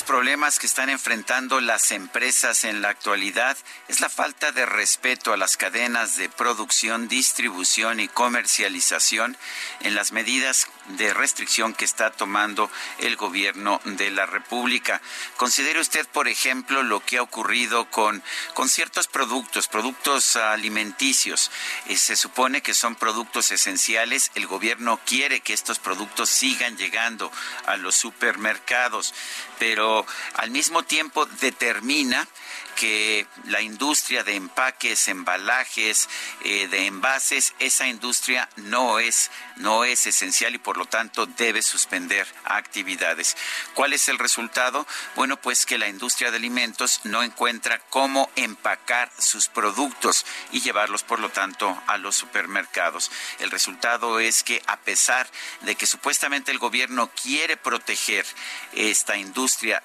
problemas que están enfrentando las empresas en la actualidad es la falta de respeto a las cadenas de producción, distribución y comercialización en las medidas de restricción que está tomando el gobierno de la República. Considere usted, por ejemplo, lo que ha ocurrido con, con ciertos productos, productos alimenticios. Eh, se supone que son productos esenciales. El gobierno quiere que estos productos sigan llegando a los supermercados, pero al mismo tiempo determina que la industria de empaques, embalajes, eh, de envases, esa industria no es, no es esencial y por lo tanto debe suspender actividades. ¿Cuál es el resultado? Bueno, pues que la industria de alimentos no encuentra cómo empacar sus productos y llevarlos, por lo tanto, a los supermercados. El resultado es que a pesar de que supuestamente el gobierno quiere proteger esta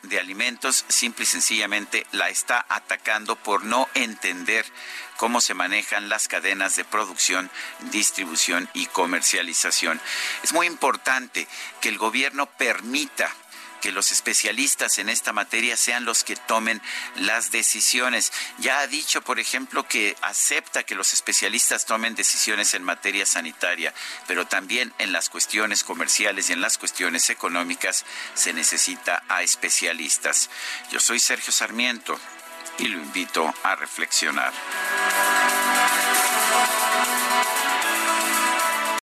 de alimentos, simple y sencillamente la está atacando por no entender cómo se manejan las cadenas de producción, distribución y comercialización. Es muy importante que el gobierno permita que los especialistas en esta materia sean los que tomen las decisiones. Ya ha dicho, por ejemplo, que acepta que los especialistas tomen decisiones en materia sanitaria, pero también en las cuestiones comerciales y en las cuestiones económicas se necesita a especialistas. Yo soy Sergio Sarmiento y lo invito a reflexionar.